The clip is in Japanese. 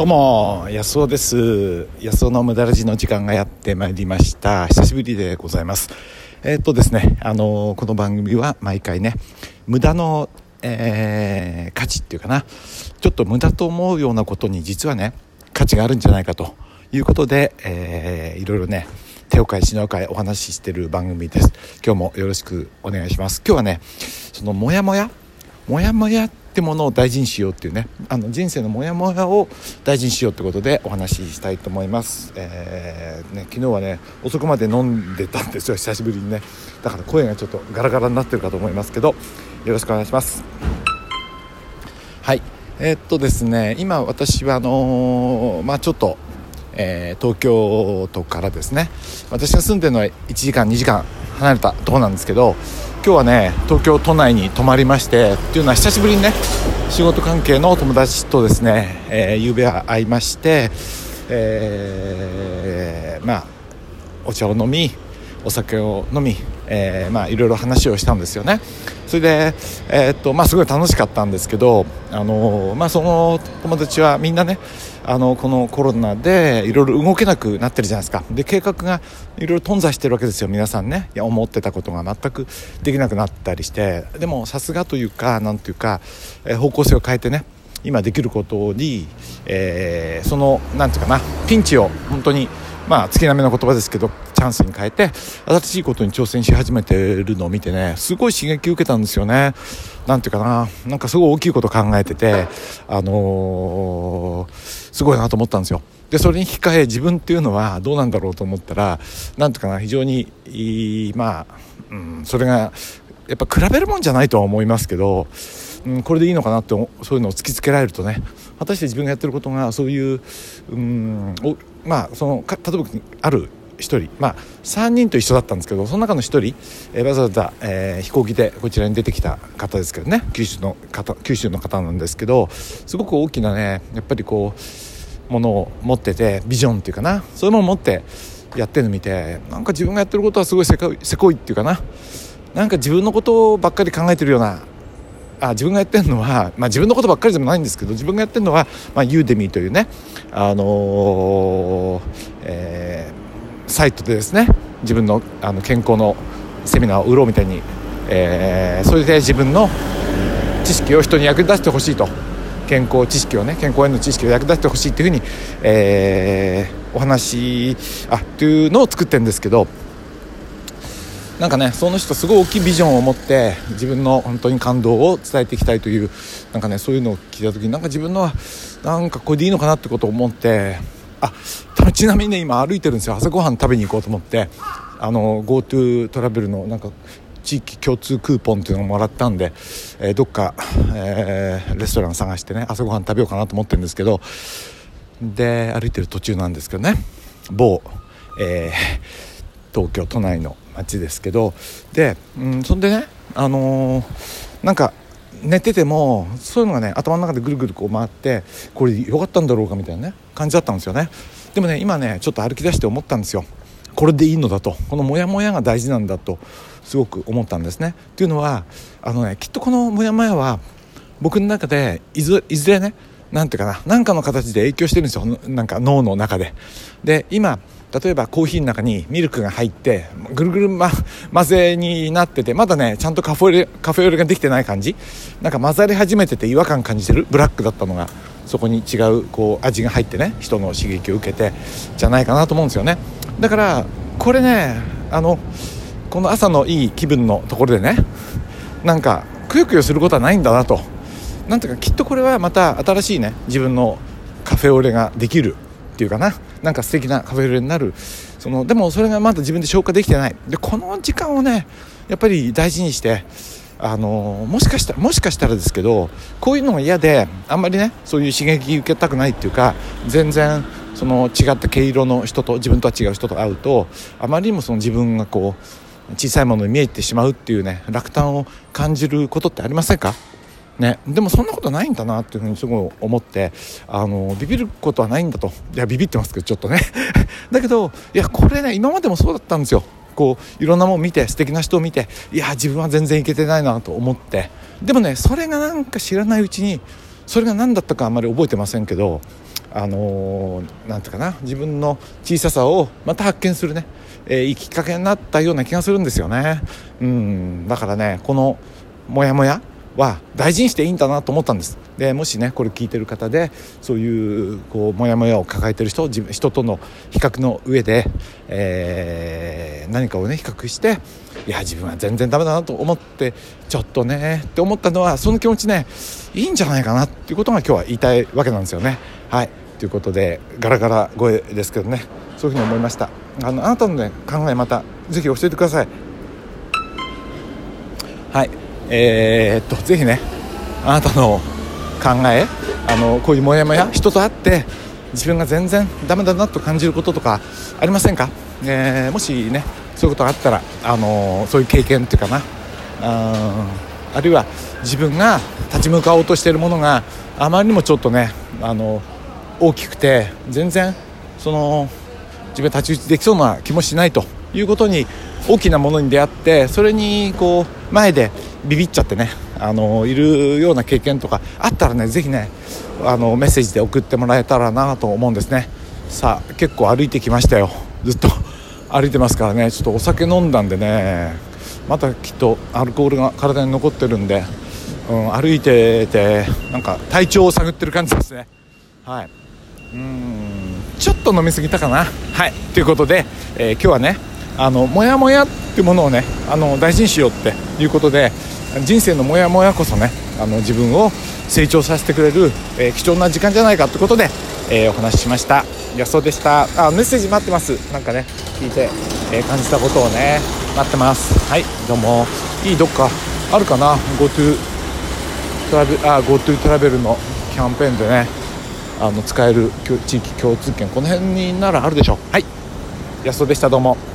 どうも安尾です。安尾の無駄ラジの時間がやってまいりました。久しぶりでございます。えー、っとですねあのこの番組は毎回ね無駄の、えー、価値っていうかな。ちょっと無駄と思うようなことに実はね価値があるんじゃないかと。いうことで、えー、いろいろね手を変え品を変えお話ししてる番組です。今日もよろしくお願いします。今日はねそのモヤモヤモヤモヤってものを大事にしようっていうねあの人生のモヤモヤを大事にしようってことでお話ししたいと思います、えー、ね、昨日はね遅くまで飲んでたんですよ。久しぶりにね。だから声がちょっとガラガラになってるかと思いますけどよろしくお願いします。はい。えー、っとですね今私はあのー、まあちょっとえー、東京都からですね。私が住んでるのは1時間2時間離れたとこなんですけど今日はね東京都内に泊まりましてっていうのは久しぶりにね仕事関係の友達とですね、えー、夕べは会いまして、えー、まあお茶を飲みお酒を飲み、えー、まあいろいろ話をしたんですよね。それで、えー、っとまあ、すごい楽しかったんですけど、あのまあ、その友達はみんなねあのこのコロナでいろいろ動けなくなってるじゃないですか。で計画がいろいろ頓挫してるわけですよ皆さんね。いや思ってたことが全くできなくなったりして。でもさすがというかなんていうか、えー、方向性を変えてね今できることに、えー、そのなんていうかなピンチを本当にまあ月並みの言葉ですけどチャンスに変えて新しいことに挑戦し始めてるのを見てねすごい刺激を受けたんですよね。なんていうかななんかすごい大きいこと考えててあのー、すごいなと思ったんですよ。でそれに引き換え自分っていうのはどうなんだろうと思ったらなんていうかな非常にまあ、うん、それがやっぱ比べるもんじゃないとは思いますけど、うん、これでいいのかなってそういうのを突きつけられるとね果たして自分がやってることがそういう、うん、まあその例えばある1人まあ3人と一緒だったんですけどその中の1人、えー、わざわざ、えー、飛行機でこちらに出てきた方ですけどね九州の方九州の方なんですけどすごく大きなねやっぱりこうものを持っててビジョンっていうかなそういうものを持ってやってるの見てなんか自分がやってることはすごいせこいせこいっていうかな。なんか自分のことばっかり考えてるようなあ自分がやってるのは、まあ、自分のことばっかりでもないんですけど自分がやってるのは、まあ、ユーデミーというね、あのー、えー、サイトでですね自分のあの健康のセミナーを売ろうみたいに、えー、それで自分の知識を人に役に出してほしいと。健康知識をね健康への知識を役立ててほしいっていうふうに、えー、お話あっていうのを作ってるんですけどなんかねその人すごい大きいビジョンを持って自分の本当に感動を伝えていきたいというなんかねそういうのを聞いた時になんか自分のはなんかこれでいいのかなってことを思ってあちなみにね今歩いてるんですよ。朝ごはん食べに行こうと思ってあの GoTo トラベルのなんか地域共通クーポンっていうのをもらったんで、えー、どっか、えー、レストラン探してね朝ごはん食べようかなと思ってるんですけどで歩いてる途中なんですけどね。某、えー、東京都内の街ですけどで、うん、そんでねあのー、なんか寝ててもそういうのがね頭の中でぐるぐるこう回ってこれ良かったんだろうかみたいなね感じだったんですよね。でもね今ねちょっと歩き出して思ったんですよ。これでいいのだと。このモヤモヤが大事なんだとすごく思ったんですね。っていうのはあのねきっとこのモヤモヤは僕の中でいずれねなんていうかな何かの形で影響してるんですよ。なんか脳の中で。で今例えばコーヒーの中にミルクが入ってぐるぐる、ま、混ぜになっててまだねちゃんとカフェカフェオレができてない感じ。なんか混ざり始めてて違和感感じてるブラックだったのがそこに違うこう味が入ってね人の刺激を受けてじゃないかなと思うんですよね。だからこれねあのこの朝のいい気分のところでねなんかくよくよすることはないんだなと。なんていうかきっとこれはまた新しいね自分のカフェオレができるっていうかな。なんか素敵なカフェオレになる。そのでもそれがまだ自分で消化できてない。でこの時間をねやっぱり大事にしてあのもしかしたらもしかしたらですけどこういうのが嫌であんまりねそういう刺激受けたくないっていうか全然その違った毛色の人と自分とは違う人と会うとあまりにもその自分がこう小さいものに見えてしまうっていうね落胆を感じることってありませんか？ね、でもそんなことないんだなっていうふうにすごい思ってあのビビることはないんだと。いやビビってますけどちょっとね。だけどいやこれね今までもそうだったんですよ。こういろんなもの見て素敵な人を見ていや自分は全然いけてないなと思って。でもねそれがなんか知らないうちにそれが何だったかあんまり覚えてませんけどあのなんていうかな自分の小ささをまた発見するね、えー、いいきっかけになったような気がするんですよね。うん。だからねこのモヤモヤは大事にしていいんだなと思ったんです。でもしねこれ聞いてる方でそういうこうモヤモヤを抱えてる人自分人との比較の上で、えー、何かをね比較していや自分は全然ダメだなと思ってちょっとねって思ったのはその気持ちねいいんじゃないかなっていうことが今日は言いたいわけなんですよね。はい。ということでガラガラ声ですけどねそういうふうに思いました。あのあなたのね考えまたぜひ教えてください。はい。えー、っとぜひねあなたの考えあのこういうモヤモヤ人と会って自分が全然ダメだなと感じることとかありませんか、えー、もしねそういうことがあったら、あのそういう経験っていうかなああるいは自分が立ち向かおうとしているものがあまりにもちょっとね、あの大きくて全然その自分太刀打ちできそうな気もしないということに大きなものに出会ってそれにこう前でビビっちゃってねあのいるような経験とかあったらねぜひねあのメッセージで送ってもらえたらなと思うんですね。さあ結構歩いてきましたよ。ずっと 歩いてますからね。ちょっとお酒飲んだんでね。またきっとアルコールが体に残ってるんで、うん、歩いててなんか体調を探ってる感じですね。はい。うん。ちょっと飲み過ぎたかな。はい。ということで、えー、今日はねあのモヤモヤっていうものをねあの大事にしようっていうことで人生のモヤモヤこそねあの自分を成長させてくれる、えー、貴重な時間じゃないかということで、えー、お話ししました。いやそうでした。あメッセージ待ってます。なんかね聞いて、えー、感じたことをね待ってます。はいどうも。いいどっかあるかな？GoTo トラベあ GoTo トラベルのキャンペーンでねあの使える地域共通券この辺にならあるでしょう。はい。安尾でした。どうも。